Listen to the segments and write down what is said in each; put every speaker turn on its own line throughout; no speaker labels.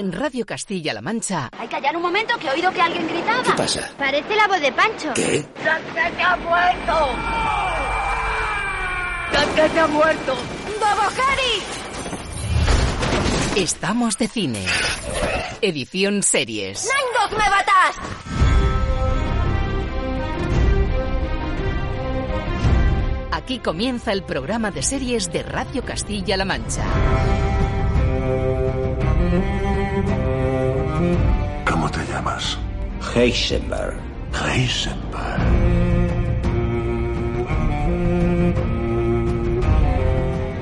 En Radio Castilla-La Mancha.
Hay que callar un momento que he oído que alguien gritaba.
¿Qué pasa?
Parece la voz de Pancho.
¿Qué?
¡Sánchez ha muerto! ¡Sánchez ha muerto! ¡Bobo Harry!
Estamos de cine. Edición series.
¡Nine me batas!
Aquí comienza el programa de series de Radio Castilla-La Mancha.
¿Cómo te llamas?
Heisenberg.
Heisenberg.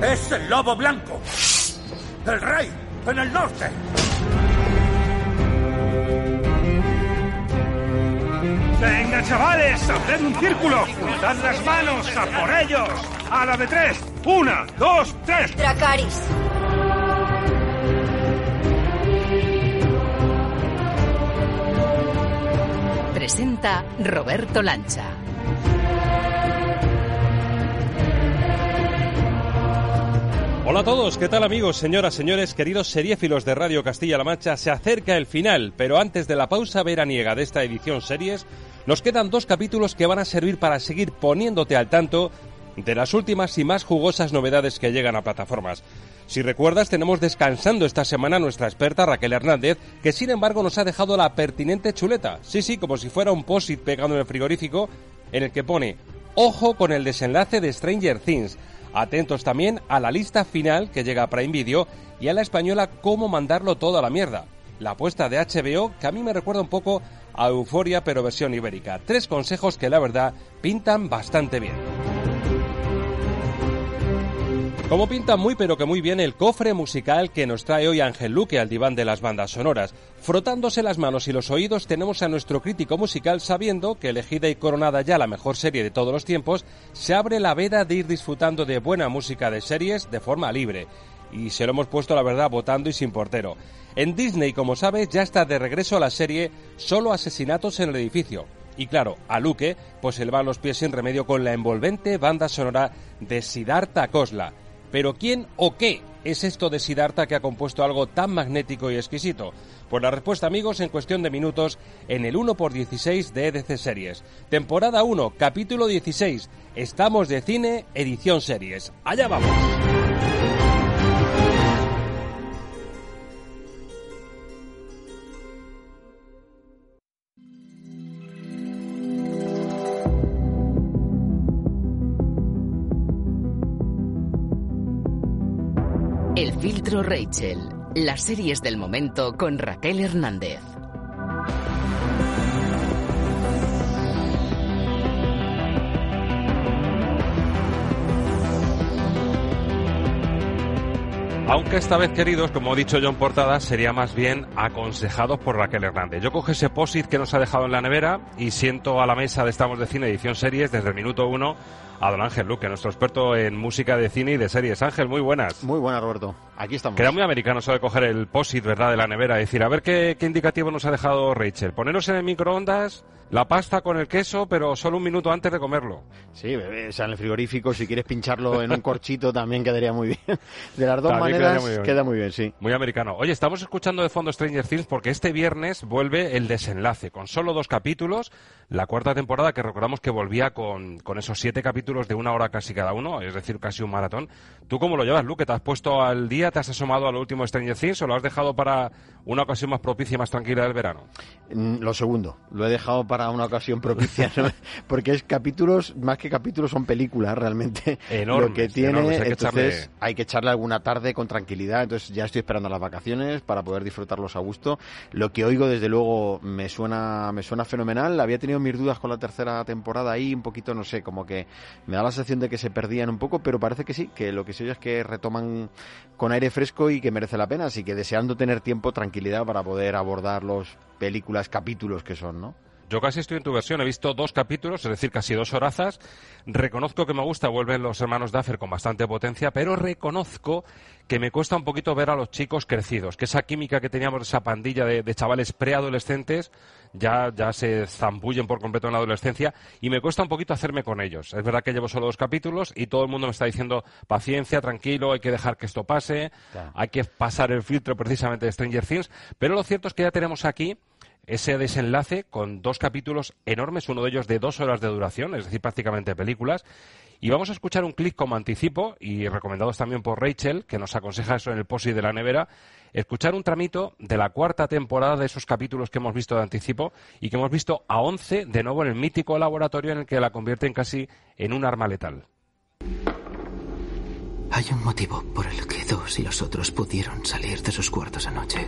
¡Es el lobo blanco! ¡El rey! ¡En el norte! ¡Venga, chavales! ¡Haced un círculo! ¡Dad las manos! ¡A por ellos! ¡A la de tres! ¡Una, dos, tres!
Dracaris.
Presenta Roberto Lancha.
Hola a todos, ¿qué tal amigos, señoras, señores, queridos seriéfilos de Radio Castilla-La Mancha? Se acerca el final, pero antes de la pausa veraniega de esta edición series, nos quedan dos capítulos que van a servir para seguir poniéndote al tanto de las últimas y más jugosas novedades que llegan a plataformas. Si recuerdas, tenemos descansando esta semana nuestra experta Raquel Hernández, que sin embargo nos ha dejado la pertinente chuleta. Sí, sí, como si fuera un post-it pegado en el frigorífico, en el que pone, ojo con el desenlace de Stranger Things. Atentos también a la lista final que llega a Prime Video y a la española cómo mandarlo todo a la mierda. La apuesta de HBO que a mí me recuerda un poco a Euforia pero versión ibérica. Tres consejos que la verdad pintan bastante bien. Como pinta muy pero que muy bien el cofre musical que nos trae hoy Ángel Luque al diván de las bandas sonoras. Frotándose las manos y los oídos tenemos a nuestro crítico musical sabiendo que elegida y coronada ya la mejor serie de todos los tiempos, se abre la veda de ir disfrutando de buena música de series de forma libre. Y se lo hemos puesto la verdad votando y sin portero. En Disney, como sabes, ya está de regreso la serie Solo asesinatos en el edificio. Y claro, a Luque, pues se le van los pies sin remedio con la envolvente banda sonora de Siddhartha Kosla. Pero ¿quién o qué es esto de Siddhartha que ha compuesto algo tan magnético y exquisito? Pues la respuesta, amigos, en cuestión de minutos en el 1x16 de EDC Series. Temporada 1, capítulo 16. Estamos de cine, edición series. Allá vamos.
El filtro Rachel. Las series del momento con Raquel Hernández.
Aunque esta vez, queridos, como ha dicho John Portada, sería más bien aconsejados por Raquel Hernández. Yo cojo ese posit que nos ha dejado en la nevera y siento a la mesa de Estamos de Cine Edición Series desde el minuto uno a don Ángel Luque, nuestro experto en música de cine y de series. Ángel, muy buenas.
Muy buenas, Roberto. Aquí estamos.
Queda muy americano eso de coger el posit, ¿verdad?, de la nevera. y decir, a ver qué, qué indicativo nos ha dejado Rachel. Poneros en el microondas la pasta con el queso, pero solo un minuto antes de comerlo.
Sí, bebé, o sea, en el frigorífico, si quieres pincharlo en un corchito también quedaría muy bien. De las dos
También
maneras
muy
queda muy bien, sí.
Muy americano. Oye, estamos escuchando de fondo Stranger Things porque este viernes vuelve el desenlace, con solo dos capítulos, la cuarta temporada que recordamos que volvía con, con esos siete capítulos de una hora casi cada uno, es decir, casi un maratón. ¿Tú cómo lo llevas, Luke? ¿Te has puesto al día, te has asomado a lo último Stranger Things o lo has dejado para una ocasión más propicia y más tranquila del verano?
Mm, Lo segundo, lo he dejado para una ocasión propicia, ¿no? porque es capítulos, más que capítulos, son películas realmente.
Enormes,
lo que tiene,
enormes, hay que
entonces
echarle-
hay que echarle alguna tarde con tranquilidad, entonces ya estoy esperando las vacaciones para poder disfrutarlos a gusto. Lo que oigo, desde luego, me suena, me suena fenomenal. Había tenido mis dudas con la tercera temporada ahí, un poquito, no sé, como que me da la sensación de que se perdían un poco, pero parece que sí, que lo que sé es que retoman con aire fresco y que merece la pena, así que deseando tener tiempo, tranquilidad para poder abordar los películas, capítulos que son, ¿no?
Yo casi estoy en tu versión, he visto dos capítulos, es decir, casi dos horazas. Reconozco que me gusta, vuelven los hermanos Duffer con bastante potencia, pero reconozco que me cuesta un poquito ver a los chicos crecidos, que esa química que teníamos, esa pandilla de chavales preadolescentes, ya, ya se zambullen por completo en la adolescencia y me cuesta un poquito hacerme con ellos. Es verdad que llevo solo dos capítulos y todo el mundo me está diciendo paciencia, tranquilo, hay que dejar que esto pase, hay que pasar el filtro precisamente de Stranger Things, pero lo cierto es que ya tenemos aquí ese desenlace con dos capítulos enormes, uno de ellos de dos horas de duración, es decir, prácticamente películas. Y vamos a escuchar un clic como anticipo, y recomendados también por Rachel, que nos aconseja eso en el post de la nevera, escuchar un tramito de la cuarta temporada de esos capítulos que hemos visto de anticipo y que hemos visto a once de nuevo en el mítico laboratorio en el que la convierten casi en un arma letal.
Hay un motivo por el que dos y los otros pudieron salir de sus cuartos anoche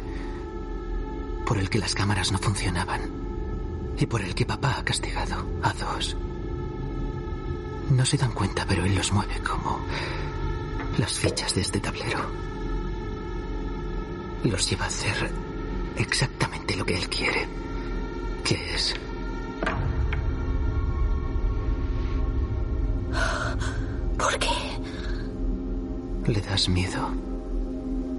por el que las cámaras no funcionaban y por el que papá ha castigado a dos. No se dan cuenta, pero él los mueve como las fichas de este tablero. Los lleva a hacer exactamente lo que él quiere, que es...
¿Por qué?
Le das miedo.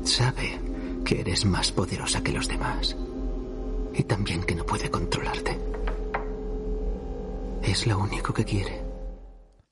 Sabe que eres más poderosa que los demás y también que no puede controlarte. Es lo único que quiere.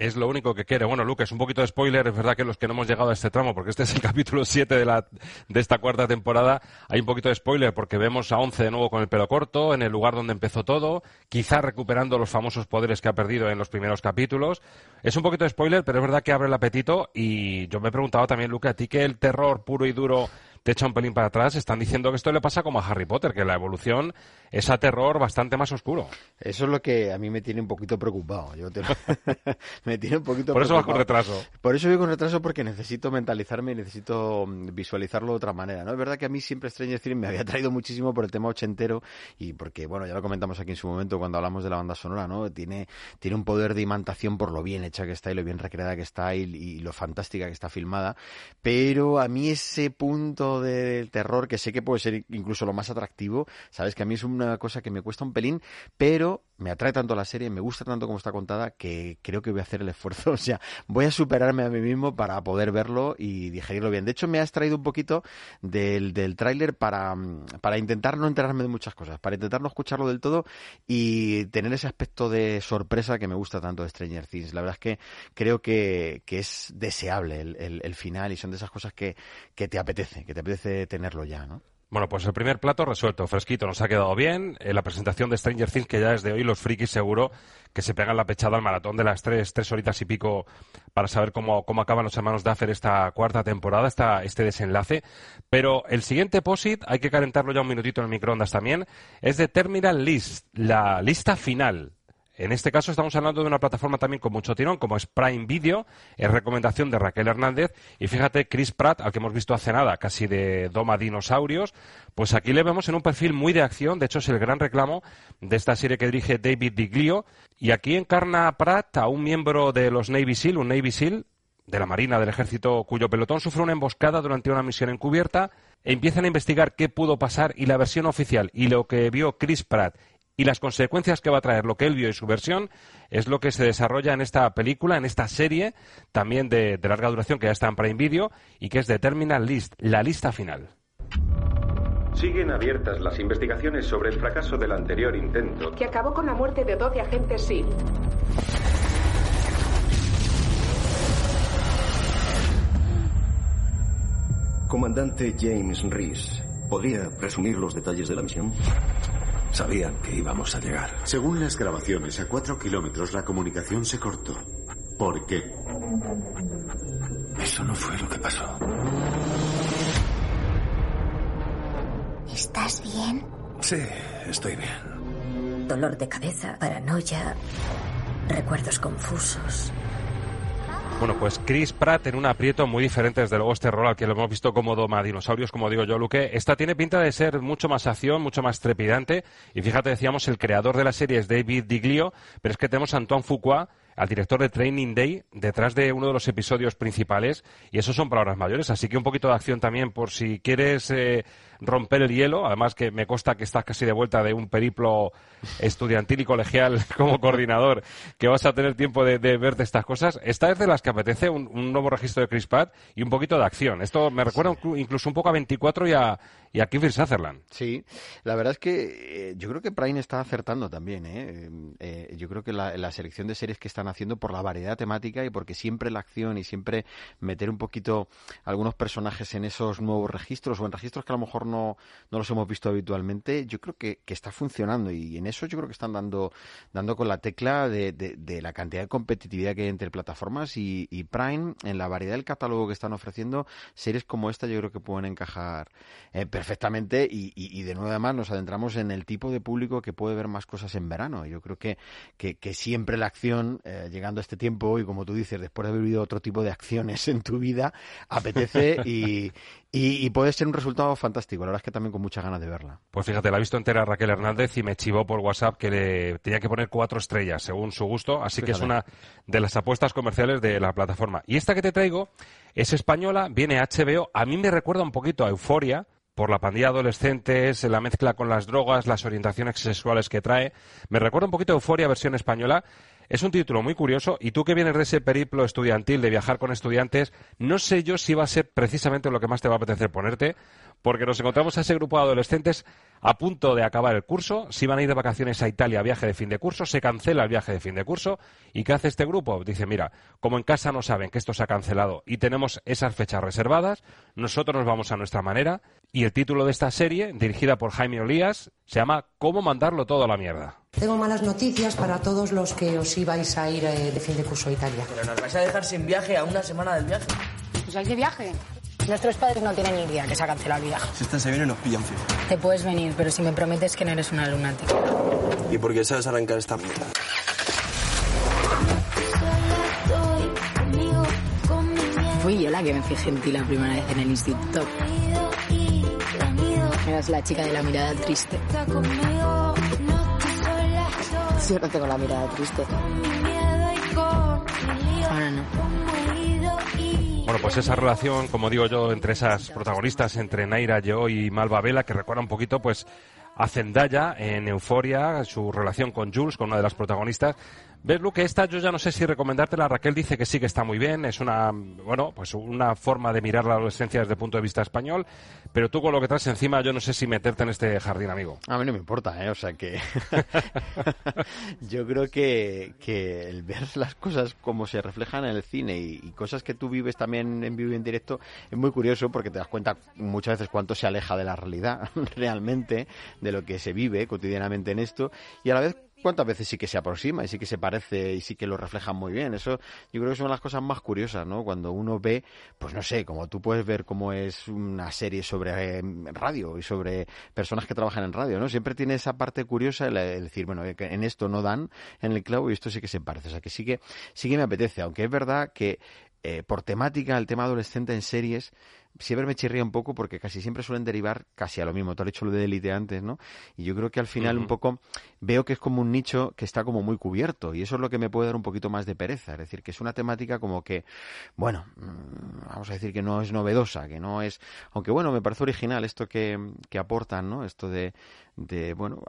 Es lo único que quiere. Bueno, Luke, es un poquito de spoiler. Es verdad que los que no hemos llegado a este tramo, porque este es el capítulo 7 de, la, de esta cuarta temporada, hay un poquito de spoiler porque vemos a Once de nuevo con el pelo corto, en el lugar donde empezó todo, quizá recuperando los famosos poderes que ha perdido en los primeros capítulos. Es un poquito de spoiler, pero es verdad que abre el apetito y yo me he preguntado también, Luke, a ti que el terror puro y duro te echa un pelín para atrás, están diciendo que esto le pasa como a Harry Potter, que la evolución es a terror bastante más oscuro.
Eso es lo que a mí me tiene un poquito preocupado. Yo me tiene un poquito
Por eso vas con retraso.
Por eso voy con retraso porque necesito mentalizarme y necesito mm, visualizarlo de otra manera. ¿no? Es verdad que a mí siempre Stranger Things me había traído muchísimo por el tema ochentero y porque, bueno, ya lo comentamos aquí en su momento cuando hablamos de la banda sonora, ¿no? Tiene, tiene un poder de imantación por lo bien hecha que está y lo bien recreada que está y, y lo fantástica que está filmada. Pero a mí ese punto del terror, que sé que puede ser incluso lo más atractivo, sabes que a mí es una cosa que me cuesta un pelín, pero me atrae tanto la serie, me gusta tanto como está contada, que creo que voy a hacer el esfuerzo, o sea, voy a superarme a mí mismo para poder verlo y digerirlo bien. De hecho, me ha extraído un poquito del, del tráiler para, para intentar no enterarme de muchas cosas, para intentar no escucharlo del todo y tener ese aspecto de sorpresa que me gusta tanto de Stranger Things. La verdad es que creo que, que es deseable el, el, el final y son de esas cosas que, que te apetece, que te apetece tenerlo ya, ¿no?
Bueno, pues el primer plato resuelto, fresquito, nos ha quedado bien. En la presentación de Stranger Things, que ya desde hoy los frikis seguro que se pegan la pechada al maratón de las tres, tres horitas y pico para saber cómo, cómo acaban los hermanos Duffer esta cuarta temporada, esta, este desenlace. Pero el siguiente POSIT, hay que calentarlo ya un minutito en el microondas también, es de Terminal List, la lista final en este caso estamos hablando de una plataforma también con mucho tirón, como es Prime Video, es recomendación de Raquel Hernández. Y fíjate, Chris Pratt, al que hemos visto hace nada, casi de Doma Dinosaurios, pues aquí le vemos en un perfil muy de acción. De hecho, es el gran reclamo de esta serie que dirige David Diglio. Y aquí encarna Pratt a un miembro de los Navy SEAL, un Navy SEAL de la Marina del Ejército, cuyo pelotón sufre una emboscada durante una misión encubierta. Empiezan a investigar qué pudo pasar y la versión oficial y lo que vio Chris Pratt y las consecuencias que va a traer lo que él vio y su versión es lo que se desarrolla en esta película, en esta serie, también de, de larga duración que ya está en Prime Video y que es de Terminal List, la lista final.
Siguen abiertas las investigaciones sobre el fracaso del anterior intento.
Que acabó con la muerte de 12 agentes SEAL.
Comandante James Reese, ¿podría resumir los detalles de la misión?
Sabían que íbamos a llegar.
Según las grabaciones, a cuatro kilómetros la comunicación se cortó. ¿Por qué?
Eso no fue lo que pasó.
¿Estás bien?
Sí, estoy bien.
Dolor de cabeza, paranoia, recuerdos confusos.
Bueno, pues Chris Pratt en un aprieto muy diferente desde luego este rol al que lo hemos visto como doma dinosaurios, como digo yo, Luque. Esta tiene pinta de ser mucho más acción, mucho más trepidante. Y fíjate, decíamos, el creador de la serie es David Diglio, pero es que tenemos a Antoine Fuqua, al director de Training Day detrás de uno de los episodios principales y eso son palabras mayores, así que un poquito de acción también por si quieres eh, romper el hielo, además que me consta que estás casi de vuelta de un periplo estudiantil y colegial como coordinador, que vas a tener tiempo de, de verte estas cosas. Esta es de las que apetece un, un nuevo registro de Chris Pratt y un poquito de acción. Esto me recuerda incluso un poco a 24 y a, y a Kiefer Sutherland.
Sí, la verdad es que eh, yo creo que Prime está acertando también. ¿eh? Eh, yo creo que la, la, selección de series que están haciendo por la variedad temática y porque siempre la acción y siempre meter un poquito algunos personajes en esos nuevos registros o en registros que a lo mejor no, no los hemos visto habitualmente, yo creo que, que, está funcionando y en eso yo creo que están dando, dando con la tecla de, de, de la cantidad de competitividad que hay entre plataformas y, y, Prime en la variedad del catálogo que están ofreciendo, series como esta yo creo que pueden encajar eh, perfectamente y, y, y, de nuevo además nos adentramos en el tipo de público que puede ver más cosas en verano. Yo creo que, que, que siempre la acción, eh, llegando a este tiempo y como tú dices, después de haber vivido otro tipo de acciones en tu vida, apetece y, y, y, puede ser un resultado fantástico. La verdad es que también con muchas ganas de verla.
Pues fíjate, la ha visto entera Raquel Hernández y me chivó por WhatsApp que le tenía que poner cuatro estrellas según su gusto. Así fíjate. que es una de las apuestas comerciales de la plataforma. Y esta que te traigo es española, viene HBO. A mí me recuerda un poquito a Euforia por la pandilla de adolescentes, la mezcla con las drogas, las orientaciones sexuales que trae. Me recuerda un poquito a Euforia versión española. Es un título muy curioso y tú que vienes de ese periplo estudiantil de viajar con estudiantes, no sé yo si va a ser precisamente lo que más te va a apetecer ponerte, porque nos encontramos a ese grupo de adolescentes a punto de acabar el curso, si van a ir de vacaciones a Italia, viaje de fin de curso, se cancela el viaje de fin de curso, ¿y qué hace este grupo? Dice, mira, como en casa no saben que esto se ha cancelado y tenemos esas fechas reservadas, nosotros nos vamos a nuestra manera, y el título de esta serie, dirigida por Jaime Olías, se llama ¿Cómo mandarlo todo a la mierda?
Tengo malas noticias para todos los que os ibais a ir eh, de fin de curso a Italia.
Pero nos vais a dejar sin viaje a una semana del viaje.
¿Pues hay de viaje? Nuestros padres no tienen ni idea que se ha cancelado el viaje.
Si esta se viene nos pillan fijo.
Te puedes venir, pero si me prometes que no eres una lunática.
¿Y por qué sabes arrancar esta mierda?
Fui yo la que me fijé en ti la primera vez en el instituto. Eras la chica de la mirada triste. Yo no tengo la mirada triste. Ahora no.
Bueno, pues esa relación, como digo yo, entre esas protagonistas, entre Naira, yo y Malva Vela, que recuerda un poquito, pues, a Zendaya en Euforia, su relación con Jules, con una de las protagonistas. ¿Ves, Luke? Esta yo ya no sé si recomendártela. Raquel dice que sí que está muy bien. Es una, bueno, pues una forma de mirar la adolescencia desde el punto de vista español. Pero tú con lo que traes encima, yo no sé si meterte en este jardín, amigo.
A mí no me importa, ¿eh? O sea que... yo creo que, que el ver las cosas como se reflejan en el cine y, y, cosas que tú vives también en vivo y en directo es muy curioso porque te das cuenta muchas veces cuánto se aleja de la realidad realmente, de lo que se vive cotidianamente en esto. Y a la vez cuántas veces sí que se aproxima y sí que se parece y sí que lo refleja muy bien. Eso yo creo que son las cosas más curiosas, ¿no? Cuando uno ve, pues no sé, como tú puedes ver cómo es una serie sobre eh, radio y sobre personas que trabajan en radio, ¿no? Siempre tiene esa parte curiosa el, el decir, bueno, que en esto no dan en el clavo y esto sí que se parece. O sea, que sí que, sí que me apetece, aunque es verdad que eh, por temática el tema adolescente en series siempre me chirría un poco porque casi siempre suelen derivar casi a lo mismo. Tú has hecho lo de élite antes, ¿no? Y yo creo que al final uh -huh. un poco veo que es como un nicho que está como muy cubierto y eso es lo que me puede dar un poquito más de pereza. Es decir, que es una temática como que, bueno, vamos a decir que no es novedosa, que no es, aunque bueno, me parece original esto que, que aportan, ¿no? Esto de, de, bueno,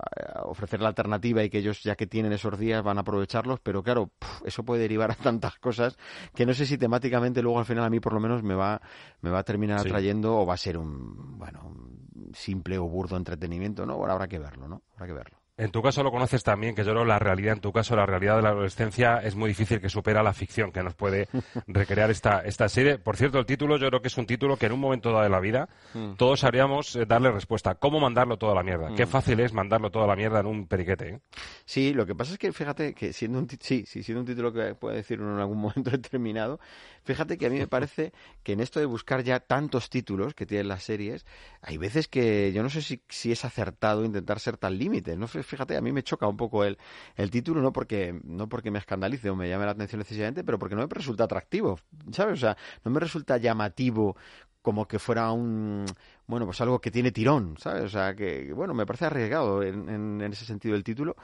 ofrecer la alternativa y que ellos ya que tienen esos días van a aprovecharlos, pero claro, puf, eso puede derivar a tantas cosas que no sé si temáticamente luego al final a mí por lo menos me va, me va a terminar sí. atrayendo o va a ser un, bueno, un simple o burdo entretenimiento, ¿no? Bueno, habrá que verlo, ¿no? Habrá que verlo.
En tu caso lo conoces también, que yo creo la realidad, en tu caso la realidad de la adolescencia es muy difícil que supera la ficción que nos puede recrear esta, esta serie. Por cierto, el título yo creo que es un título que en un momento dado de la vida mm. todos sabríamos eh, darle respuesta. ¿Cómo mandarlo todo a la mierda? Mm. Qué fácil es mandarlo todo a la mierda en un periquete. ¿eh?
Sí, lo que pasa es que fíjate que siendo un, sí, sí, siendo un título que puede decir uno en algún momento determinado, fíjate que a mí me parece que en esto de buscar ya tantos títulos que tienen las series, hay veces que yo no sé si, si es acertado intentar ser tan límite. ¿no? fíjate, a mí me choca un poco el, el título, no porque, no porque me escandalice o me llame la atención necesariamente, pero porque no me resulta atractivo, ¿sabes? O sea, no me resulta llamativo como que fuera un bueno pues algo que tiene tirón sabes o sea que bueno me parece arriesgado en, en, ese sentido el título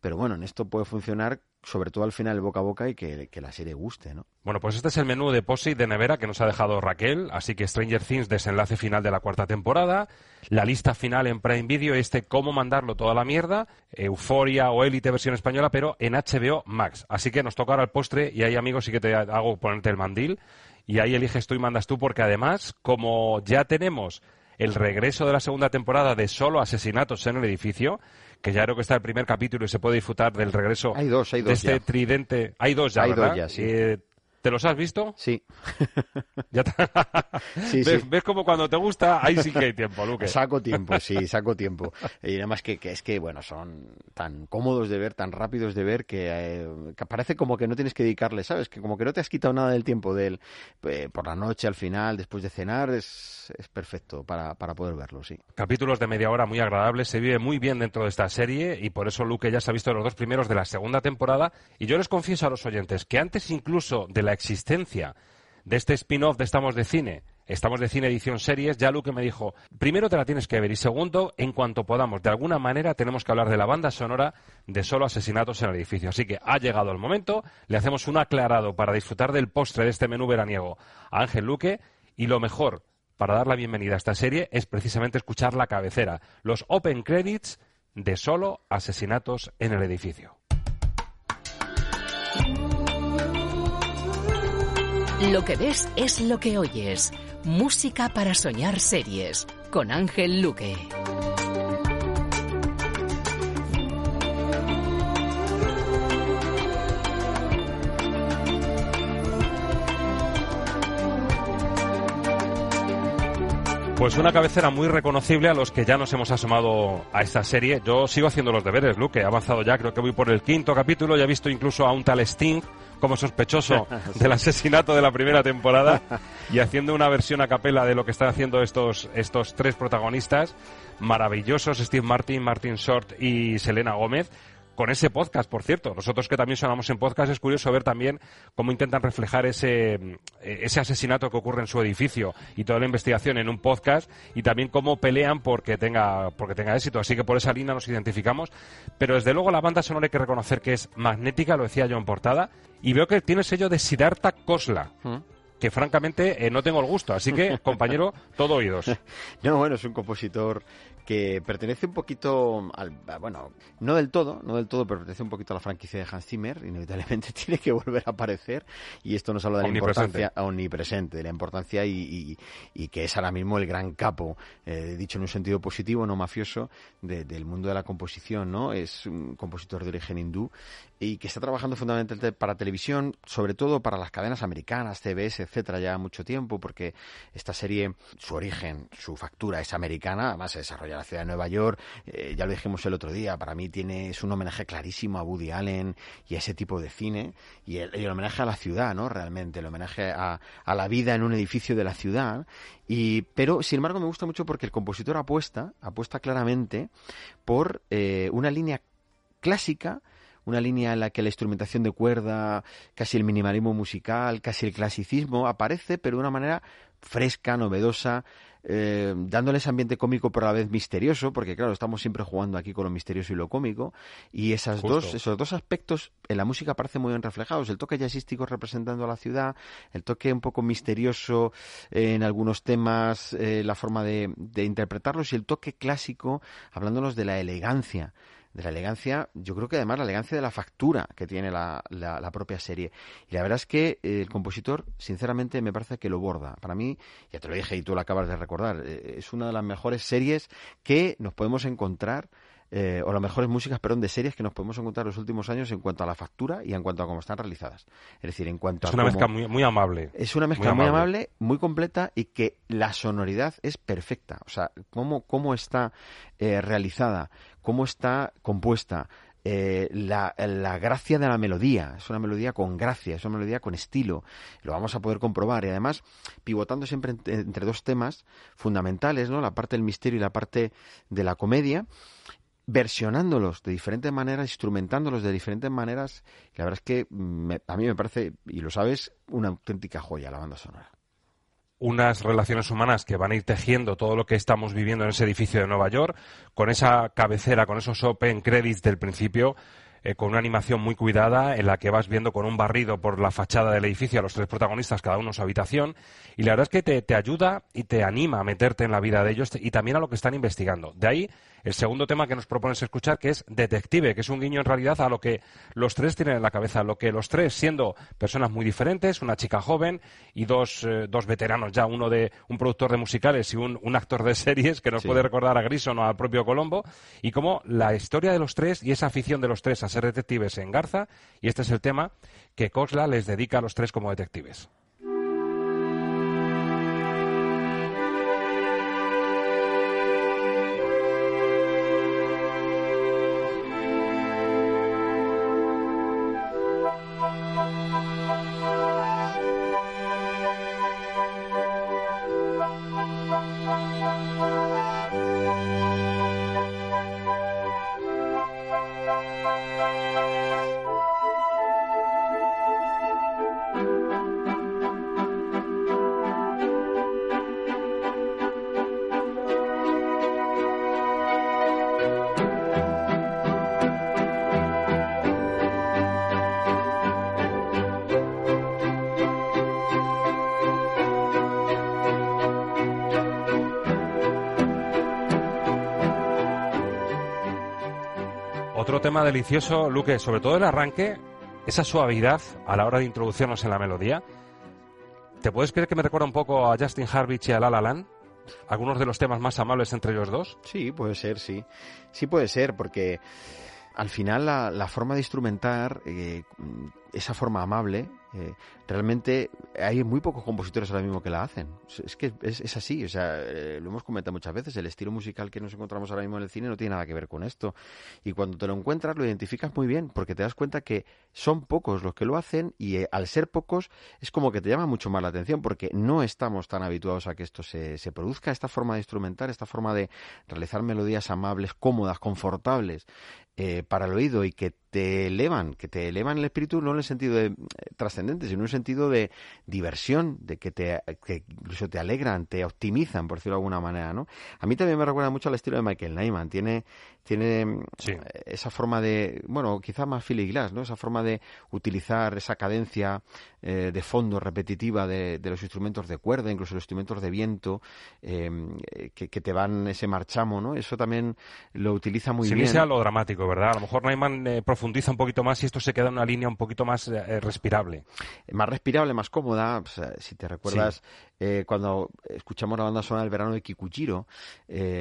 pero bueno en esto puede funcionar sobre todo al final boca a boca y que, que la serie guste no
bueno pues este es el menú de posi de nevera que nos ha dejado Raquel así que Stranger Things desenlace final de la cuarta temporada la lista final en Prime Video este cómo mandarlo toda la mierda Euforia o Elite versión española pero en HBO Max. Así que nos toca ahora el postre y hay amigos sí que te hago ponerte el mandil. Y ahí eliges tú y mandas tú porque además, como ya tenemos el regreso de la segunda temporada de solo asesinatos en el edificio, que ya creo que está el primer capítulo y se puede disfrutar del regreso
hay dos, hay dos
de este tridente. Hay dos ya,
hay
¿verdad?
Dos ya, sí.
Eh, ¿Te los has visto?
Sí.
¿Ya te...
sí,
¿Ves,
sí.
¿Ves como cuando te gusta? Ahí sí que hay tiempo, Luque.
Saco tiempo, sí, saco tiempo. Y además que, que, es que, bueno, son tan cómodos de ver, tan rápidos de ver, que, eh, que, parece como que no tienes que dedicarle, ¿sabes? Que como que no te has quitado nada del tiempo de él. Eh, por la noche, al final, después de cenar, es, es perfecto para, para poder verlo, sí.
Capítulos de media hora muy agradables, se vive muy bien dentro de esta serie y por eso Luque ya se ha visto los dos primeros de la segunda temporada. Y yo les confieso a los oyentes que antes incluso de la existencia de este spin-off de Estamos de Cine, Estamos de Cine Edición Series, ya Luque me dijo, primero te la tienes que ver y segundo, en cuanto podamos, de alguna manera tenemos que hablar de la banda sonora de solo asesinatos en el edificio. Así que ha llegado el momento, le hacemos un aclarado para disfrutar del postre de este menú veraniego a Ángel Luque y lo mejor para dar la bienvenida a esta serie es precisamente escuchar la cabecera, los open credits de solo asesinatos en el edificio.
Lo que ves es lo que oyes. Música para soñar series con Ángel Luque.
Pues una cabecera muy reconocible a los que ya nos hemos asomado a esta serie. Yo sigo haciendo los deberes, Luke. He avanzado ya, creo que voy por el quinto capítulo. Ya he visto incluso a un tal Sting como sospechoso del asesinato de la primera temporada y haciendo una versión a capela de lo que están haciendo estos, estos tres protagonistas maravillosos, Steve Martin, Martin Short y Selena Gómez con ese podcast, por cierto. Nosotros que también sonamos en podcast, es curioso ver también cómo intentan reflejar ese, ese asesinato que ocurre en su edificio y toda la investigación en un podcast y también cómo pelean porque tenga, porque tenga éxito. Así que por esa línea nos identificamos. Pero desde luego la banda sonora hay que reconocer que es magnética, lo decía yo en portada, y veo que tiene el sello de Siddhartha Kosla. ¿Mm? Que francamente eh, no tengo el gusto. Así que, compañero, todo oídos.
No, bueno, es un compositor que pertenece un poquito al, bueno, no del todo, no del todo, pero pertenece un poquito a la franquicia de Hans Zimmer, inevitablemente tiene que volver a aparecer y esto nos habla de la importancia omnipresente, de la importancia y, y, y, que es ahora mismo el gran capo, eh, dicho en un sentido positivo, no mafioso, de, del mundo de la composición, ¿no? Es un compositor de origen hindú y que está trabajando fundamentalmente para televisión, sobre todo para las cadenas americanas, CBS, etcétera, ya mucho tiempo, porque esta serie, su origen, su factura es americana, además se desarrolla en la ciudad de Nueva York, eh, ya lo dijimos el otro día, para mí tiene, es un homenaje clarísimo a Woody Allen y a ese tipo de cine, y el, el homenaje a la ciudad, ¿no? Realmente, el homenaje a, a, la vida en un edificio de la ciudad, y, pero sin embargo me gusta mucho porque el compositor apuesta, apuesta claramente por eh, una línea clásica, una línea en la que la instrumentación de cuerda, casi el minimalismo musical, casi el clasicismo aparece, pero de una manera fresca, novedosa, eh, dándole ese ambiente cómico pero a la vez misterioso, porque claro, estamos siempre jugando aquí con lo misterioso y lo cómico, y esas dos, esos dos aspectos en la música aparecen muy bien reflejados, el toque jazzístico representando a la ciudad, el toque un poco misterioso en algunos temas, eh, la forma de, de interpretarlos, y el toque clásico hablándonos de la elegancia de la elegancia, yo creo que además la elegancia de la factura que tiene la, la, la propia serie. Y la verdad es que eh, el compositor, sinceramente, me parece que lo borda. Para mí, ya te lo dije y tú lo acabas de recordar, eh, es una de las mejores series que nos podemos encontrar. Eh, o las mejores músicas, perdón, de series que nos podemos encontrar en los últimos años en cuanto a la factura y en cuanto a cómo están realizadas. Es decir, en cuanto
es
a
una
cómo...
mezcla muy, muy, amable.
Es una mezcla muy amable. muy amable. muy completa y que la sonoridad es perfecta. O sea, cómo, cómo está eh, realizada, cómo está compuesta, eh, la, gracia de la melodía. Es una melodía con gracia, es una melodía con estilo. Lo vamos a poder comprobar. Y además, pivotando siempre entre, dos temas fundamentales, ¿no? La parte del misterio y la parte de la comedia. versionándolos de diferentes maneras, instrumentándolos de diferentes maneras. La verdad es que me, a mí me parece, y lo sabes, una auténtica joya la banda sonora
unas relaciones humanas que van a ir tejiendo todo lo que estamos viviendo en ese edificio de Nueva York, con esa cabecera, con esos open credits del principio, eh, con una animación muy cuidada en la que vas viendo con un barrido por la fachada del edificio a los tres protagonistas, cada uno en su habitación, y la verdad es que te, te ayuda y te anima a meterte en la vida de ellos y también a lo que están investigando. De ahí el segundo tema que nos propones escuchar, que es Detective, que es un guiño en realidad a lo que los tres tienen en la cabeza, lo que los tres, siendo personas muy diferentes, una chica joven y dos, eh, dos veteranos ya, uno de un productor de musicales y un, un actor de series, que nos puede recordar a Grison o al propio Colombo, y cómo la historia de los tres y esa afición de los tres a ser detectives se engarza, y este es el tema que Kosla les dedica a los tres como detectives. Música tema delicioso, Luque, sobre todo el arranque, esa suavidad a la hora de introducirnos en la melodía. ¿Te puedes creer que me recuerda un poco a Justin Harvich y a La La Land? ¿Algunos de los temas más amables entre ellos dos?
Sí, puede ser, sí. Sí puede ser, porque al final la, forma de instrumentar, eh, esa forma amable, eh, realmente hay muy pocos compositores ahora mismo que la hacen. Es que es, así, o sea, eh, lo hemos comentado muchas veces, el estilo musical que nos encontramos ahora mismo en el cine no tiene nada que ver con esto. Y cuando te lo encuentras lo identificas muy bien, porque te das cuenta que son pocos los que lo hacen y eh, al ser pocos es como que te llama mucho más la atención, porque no estamos tan habituados a que esto se, se produzca, esta forma de instrumentar, esta forma de realizar melodías amables, cómodas, confortables para el oído y que te elevan, que te elevan el espíritu no en el sentido de trascendente, sino en un sentido de diversión, de que te que incluso te alegran, te optimizan, por decirlo de alguna manera, ¿no? A mí también me recuerda mucho al estilo de Michael Nyman, tiene tiene mm, esa forma de, bueno, quizá más Philly Glass, ¿no? Esa forma de utilizar esa cadencia eh, de fondo repetitiva de, los instrumentos de cuerda, incluso los instrumentos de viento, em, que, te van ese marchamo, ¿no? Eso también lo utiliza muy bien.
Sí, lo dramático, ¿verdad? A lo mejor Nyman eh, profundiza un poquito más y esto se queda en una línea un poquito más eh, respirable.
Más respirable, más cómoda. si te recuerdas, cuando escuchamos la banda sonora del verano de Kikuchiro,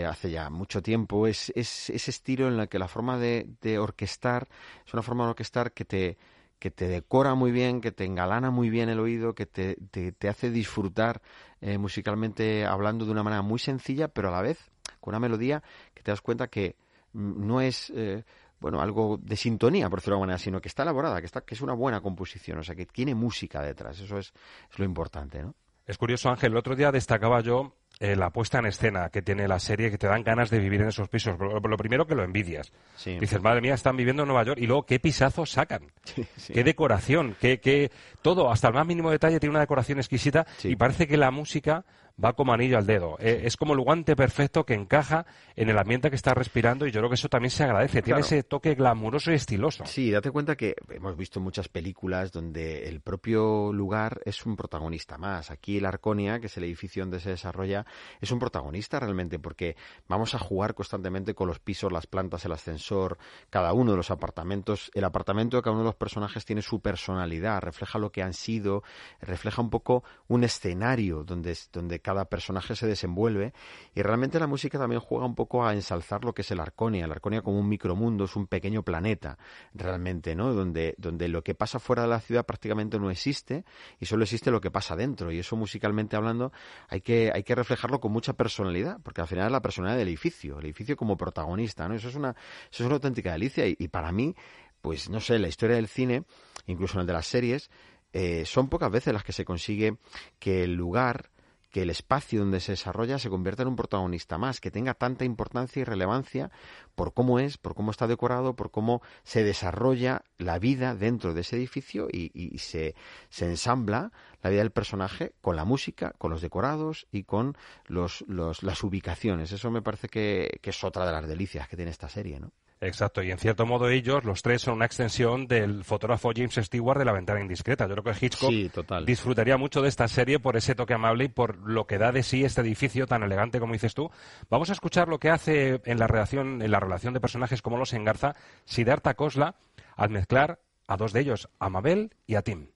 hace ya mucho tiempo, es, es ese estilo en el que la forma de, orquestar es una forma de orquestar que te, que te decora muy bien, que te engalana muy bien el oído, que te, te, hace disfrutar eh, musicalmente hablando de una manera muy sencilla, pero a la vez con una melodía que te das cuenta que no es eh, bueno algo de sintonía, por decirlo de alguna manera, sino que está elaborada, que, está, que es una buena composición, o sea, que tiene música detrás. Eso es, es lo importante, ¿no?
Es curioso, Ángel. El otro día destacaba yo eh, la puesta en escena que tiene la serie, que te dan ganas de vivir en esos pisos. Lo, primero que lo envidias. Dices, madre mía, están viviendo en Nueva York y luego qué pisazos sacan. Qué decoración, qué, qué, todo, hasta el más mínimo detalle tiene una decoración exquisita y parece que la música va como anillo al dedo. Eh, es como el guante perfecto que encaja en el ambiente que está respirando y yo creo que eso también se agradece. Tiene ese toque glamuroso y estiloso.
Sí, date cuenta que hemos visto muchas películas donde el propio lugar es un protagonista más. Aquí el Arconia, que es el edificio donde se desarrolla, es un protagonista realmente porque vamos a jugar constantemente con los pisos, las plantas, el ascensor, cada uno de los apartamentos. El apartamento de cada uno de los personajes tiene su personalidad, refleja lo que han sido, refleja un poco un escenario donde, donde cada personaje se desenvuelve y realmente la música también juega un poco a ensalzar lo que es el Arconia, el Arconia como un micromundo, es un pequeño planeta realmente, ¿no? Donde, donde lo que pasa fuera de la ciudad prácticamente no existe y solo existe lo que pasa dentro y eso musicalmente hablando hay que, hay que reflejarlo con mucha personalidad porque al final es la personalidad del edificio, el edificio como protagonista, ¿no? Eso es una, eso es una auténtica delicia y, para mí pues no sé, la historia del cine, incluso en el de las series, eh, son pocas veces las que se consigue que el lugar que el espacio donde se desarrolla se convierta en un protagonista más, que tenga tanta importancia y relevancia por cómo es, por cómo está decorado, por cómo se desarrolla la vida dentro de ese edificio y, se, se ensambla la vida del personaje con la música, con los decorados y con los, las ubicaciones. Eso me parece que, que es otra de las delicias que tiene esta serie, ¿no?
Exacto, y en cierto modo ellos, los tres, son una extensión del fotógrafo James Stewart de La Ventana Indiscreta. Yo creo que Hitchcock disfrutaría mucho de esta serie por ese toque amable y por lo que da de sí este edificio tan elegante como dices tú. Vamos a escuchar lo que hace en la relación, en la relación de personajes como los engarza Siddhartha Kosla al mezclar a dos de ellos, a Mabel y a Tim.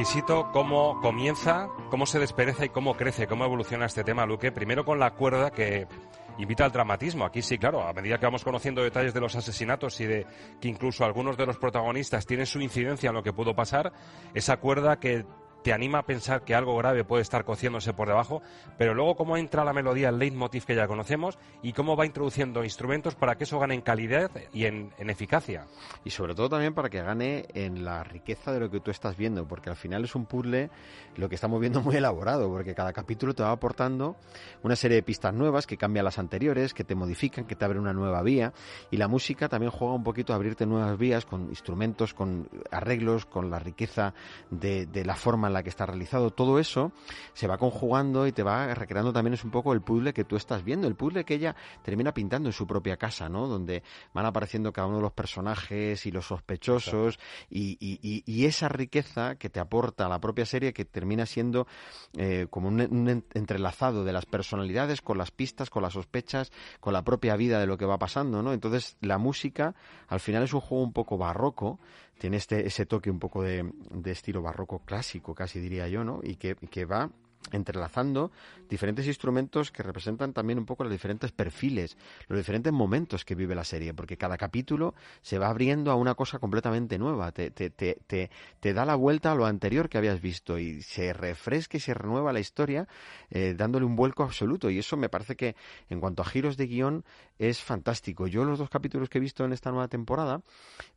Exquisito cómo comienza, cómo se despereza y cómo crece, cómo evoluciona este tema, Luque. Primero con la cuerda que invita al dramatismo. Aquí sí, claro, a medida que vamos conociendo detalles de los asesinatos y de que incluso algunos de los protagonistas tienen su incidencia en lo que pudo pasar, esa cuerda que te anima a pensar que algo grave puede estar cociéndose por debajo, pero luego cómo entra la melodía, el leitmotiv que ya conocemos y cómo va introduciendo instrumentos para que eso gane en calidad y en, eficacia.
Y sobre todo también para que gane en la riqueza de lo que tú estás viendo, porque al final es un puzzle, lo que estamos viendo muy elaborado, porque cada capítulo te va aportando una serie de pistas nuevas que cambian las anteriores, que te modifican, que te abren una nueva vía, y la música también juega un poquito a abrirte nuevas vías con instrumentos, con arreglos, con la riqueza de, de la forma en la que está realizado, todo eso se va conjugando y te va recreando también es un poco el puzzle que tú estás viendo, el puzzle que ella termina pintando en su propia casa, ¿no? Donde van apareciendo cada uno de los personajes y los sospechosos y, esa riqueza que te aporta la propia serie que termina siendo eh, como un, un entrelazado de las personalidades con las pistas, con las sospechas, con la propia vida de lo que va pasando, ¿no? Entonces la música al final es un juego un poco barroco tiene este, ese toque un poco de, de estilo barroco clásico, casi diría yo, ¿no? Y que, que va entrelazando diferentes instrumentos que representan también un poco los diferentes perfiles, los diferentes momentos que vive la serie, porque cada capítulo se va abriendo a una cosa completamente nueva, te, te, te, te da la vuelta a lo anterior que habías visto y se refresca y se renueva la historia eh, dándole un vuelco absoluto. Y eso me parece que en cuanto a giros de guion es fantástico. Yo los dos capítulos que he visto en esta nueva temporada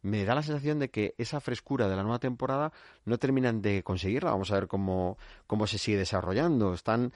me da la sensación de que esa frescura de la nueva temporada no terminan de conseguirla, vamos a ver cómo, cómo se sigue desarrollando están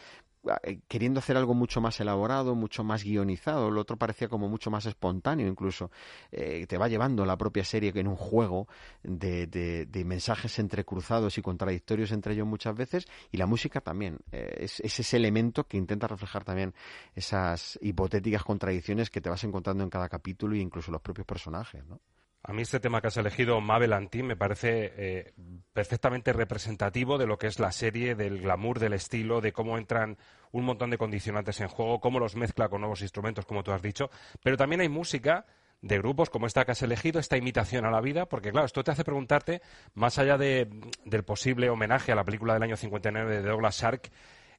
eh, queriendo hacer algo mucho más elaborado, mucho más guionizado. El otro parecía como mucho más espontáneo, incluso. Eh, te va llevando la propia serie en un juego de, de, mensajes entrecruzados y contradictorios entre ellos muchas veces. Y la música también. Eh, es, es, ese elemento que intenta reflejar también esas hipotéticas contradicciones que te vas encontrando en cada capítulo e incluso los propios personajes, ¿no?
A mí este tema que has elegido, Mabel Antin, me parece eh, perfectamente representativo de lo que es la serie, del glamour, del estilo, de cómo entran un montón de condicionantes en juego, cómo los mezcla con nuevos instrumentos, como tú has dicho. Pero también hay música de grupos como esta que has elegido, esta imitación a la vida, porque claro, esto te hace preguntarte, más allá de, del posible homenaje a la película del año 59 de Douglas Shark,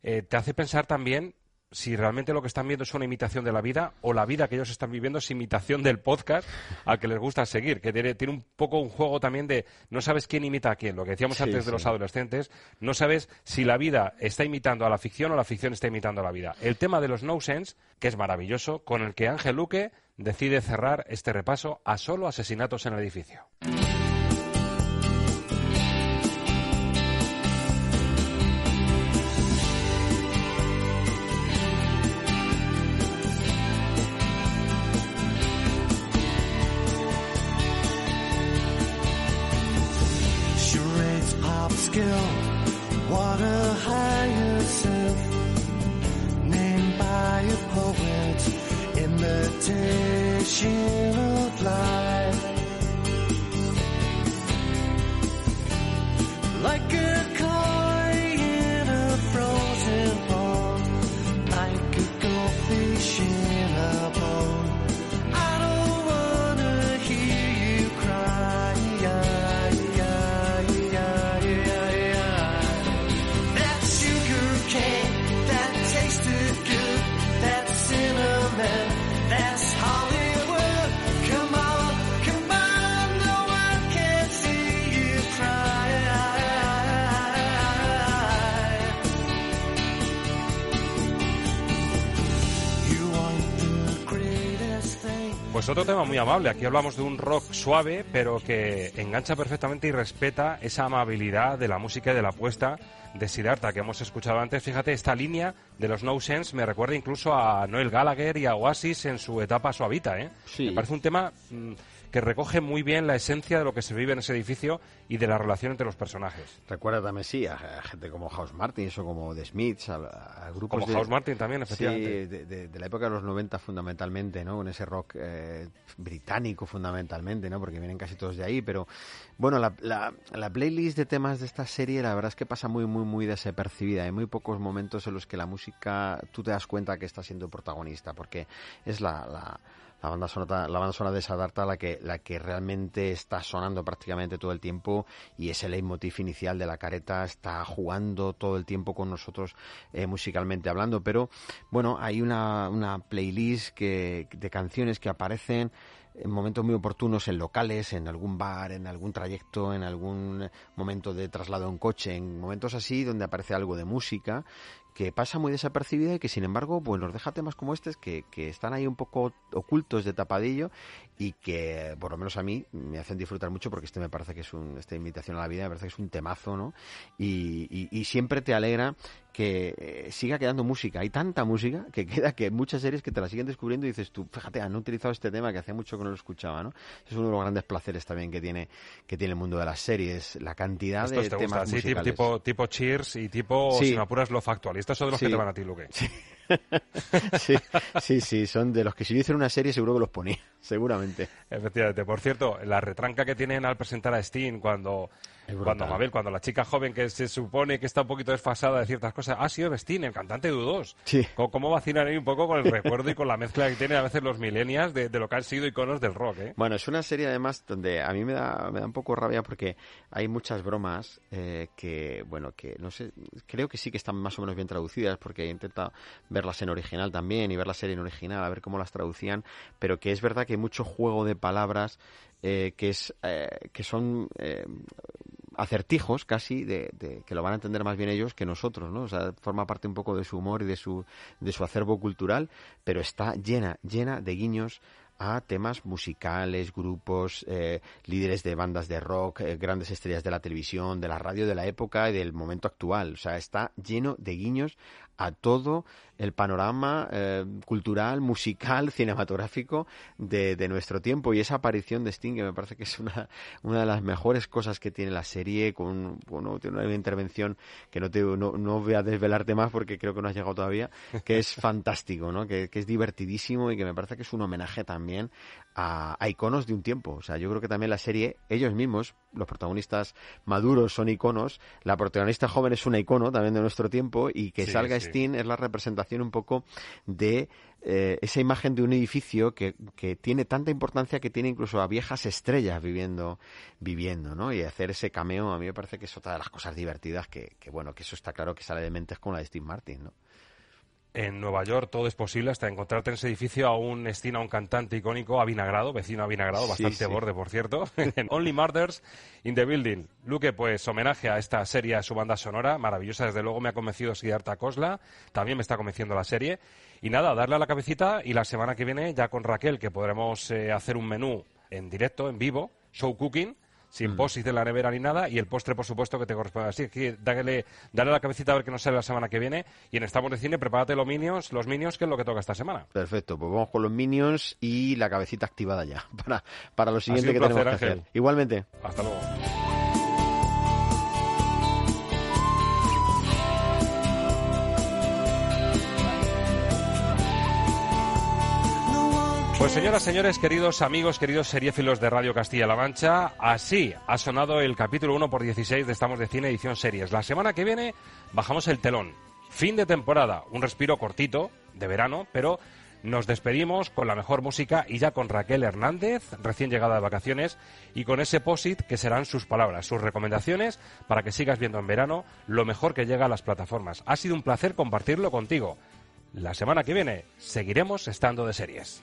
eh, te hace pensar también si realmente lo que están viendo es una imitación de la vida o la vida que ellos están viviendo es imitación del podcast al que les gusta seguir, que tiene, un poco un juego también de no sabes quién imita a quién, lo que decíamos antes de los adolescentes, no sabes si la vida está imitando a la ficción o la ficción está imitando a la vida. El tema de los no sense, que es maravilloso, con el que Ángel Luque decide cerrar este repaso a solo asesinatos en el edificio. Pues otro tema muy amable. Aquí hablamos de un rock suave, pero que engancha perfectamente y respeta esa amabilidad de la música y de la apuesta de Siddhartha que hemos escuchado antes. Fíjate, esta línea de los No Sense me recuerda incluso a Noel Gallagher y a Oasis en su etapa suavita. ¿eh? Me parece un tema mm, que recoge muy bien la esencia de lo que se vive en ese edificio y de la relación entre los personajes.
Recuerda también, sí, a, gente como House Martin o como The Smiths, a, grupos
como House Martin también, efectivamente.
Sí, de, la época de los 90 fundamentalmente, ¿no? En ese rock eh, británico fundamentalmente, ¿no? Porque vienen casi todos de ahí, pero bueno, la, la, playlist de temas de esta serie la verdad es que pasa muy, muy, muy desapercibida. Hay muy pocos momentos en los que la música tú te das cuenta que está siendo protagonista, porque es la la banda sonora, la banda sonora de Sadarta la que, la que realmente está sonando prácticamente todo el tiempo y ese leitmotiv inicial de la careta está jugando todo el tiempo con nosotros eh, musicalmente hablando. Pero bueno, hay una, una playlist que, de canciones que aparecen en momentos muy oportunos en locales, en algún bar, en algún trayecto, en algún momento de traslado en coche, en momentos así donde aparece algo de música que pasa muy desapercibida y que sin embargo pues nos deja temas como estos que, que están ahí un poco ocultos de tapadillo y que por lo menos a mí me hacen disfrutar mucho porque este me parece que es un, esta invitación a la vida me parece que es un temazo, ¿no? Y, y, siempre te alegra que eh, siga quedando música. Hay tanta música que queda que muchas series que te la siguen descubriendo y dices tú, fíjate, han utilizado este tema que hacía mucho que no lo escuchaba, ¿no? Es uno de los grandes placeres también que tiene que tiene el mundo de las series, la cantidad de temas musicales.
tipo, tipo Cheers y tipo, si me apuras, lo factual. Y estos son de los que te van a ti, Luque.
sí, sí, sí, son de los que si yo hiciera una serie seguro que los ponía, seguramente.
Efectivamente. Por cierto, la retranca que tienen al presentar a Steam cuando cuando Mabel, cuando la chica joven que se supone que está un poquito desfasada de ciertas cosas, ha sido Vestín, el cantante de U2.
Sí.
¿Cómo, vacilan ahí un poco con el recuerdo y con la mezcla que tienen a veces los millennials de, lo que han sido iconos del rock? ¿eh?
Bueno, es una serie además donde a mí me da, me da un poco rabia porque hay muchas bromas eh, que, bueno, que no sé, creo que sí que están más o menos bien traducidas porque he intentado verlas en original también y ver la serie en original, a ver cómo las traducían, pero que es verdad que hay mucho juego de palabras eh, que, es, eh, que son acertijos casi de, que lo van a entender más bien ellos que nosotros, ¿no? O sea, forma parte un poco de su humor y de su, de su acervo cultural, pero está llena, llena de guiños a temas musicales, grupos, líderes de bandas de rock, grandes estrellas de la televisión, de la radio de la época y del momento actual. O sea, está lleno de guiños a todo el panorama eh, cultural, musical, cinematográfico de, de, nuestro tiempo. Y esa aparición de Sting, que me parece que es una, una de las mejores cosas que tiene la serie, con bueno, tiene una intervención que no, te, no, no, voy a desvelarte más porque creo que no has llegado todavía, que es fantástico, ¿no? que, que es divertidísimo y que me parece que es un homenaje también a, iconos de un tiempo. O sea, yo creo que también la serie, ellos mismos, los protagonistas maduros son iconos, la protagonista joven es una icono también de nuestro tiempo y que salga Sting es la representación un poco de eh, esa imagen de un edificio que, que, tiene tanta importancia que tiene incluso a viejas estrellas viviendo, viviendo, ¿no? Y hacer ese cameo a mí me parece que es otra de las cosas divertidas que, que bueno, que eso está claro que sale de mentes con la de Steve Martin, ¿no?
En Nueva York todo es posible hasta encontrarte en ese edificio a un a un cantante icónico avinagrado, vecino avinagrado, bastante borde, por cierto, en Only Murders in the Building. Luque, pues homenaje a esta serie, a su banda sonora, maravillosa, desde luego me ha convencido Siddhartha Kosla, también me está convenciendo la serie. Y nada, darle a la cabecita y la semana que viene ya con Raquel, que podremos eh, hacer un menú en directo, en vivo, show cooking, sin posis de la nevera ni nada, y el postre, por supuesto, que te corresponde. Así que dale, dale la cabecita a ver qué nos sale la semana que viene. Y en Estamos de Cine, prepárate los Minions, los Minions, que es lo que toca esta semana.
Perfecto, pues vamos con los Minions y la cabecita activada ya, para, para lo siguiente que tenemos que hacer. Igualmente.
Hasta luego. Pues señoras, señores, queridos amigos, queridos seriéfilos de Radio Castilla-La Mancha, así ha sonado el capítulo 1 por 16 de Estamos de Cine Edición Series. La semana que viene bajamos el telón. Fin de temporada, un respiro cortito de verano, pero nos despedimos con la mejor música y ya con Raquel Hernández, recién llegada de vacaciones, y con ese posit que serán sus palabras, sus recomendaciones para que sigas viendo en verano lo mejor que llega a las plataformas. Ha sido un placer compartirlo contigo. La semana que viene seguiremos estando de series.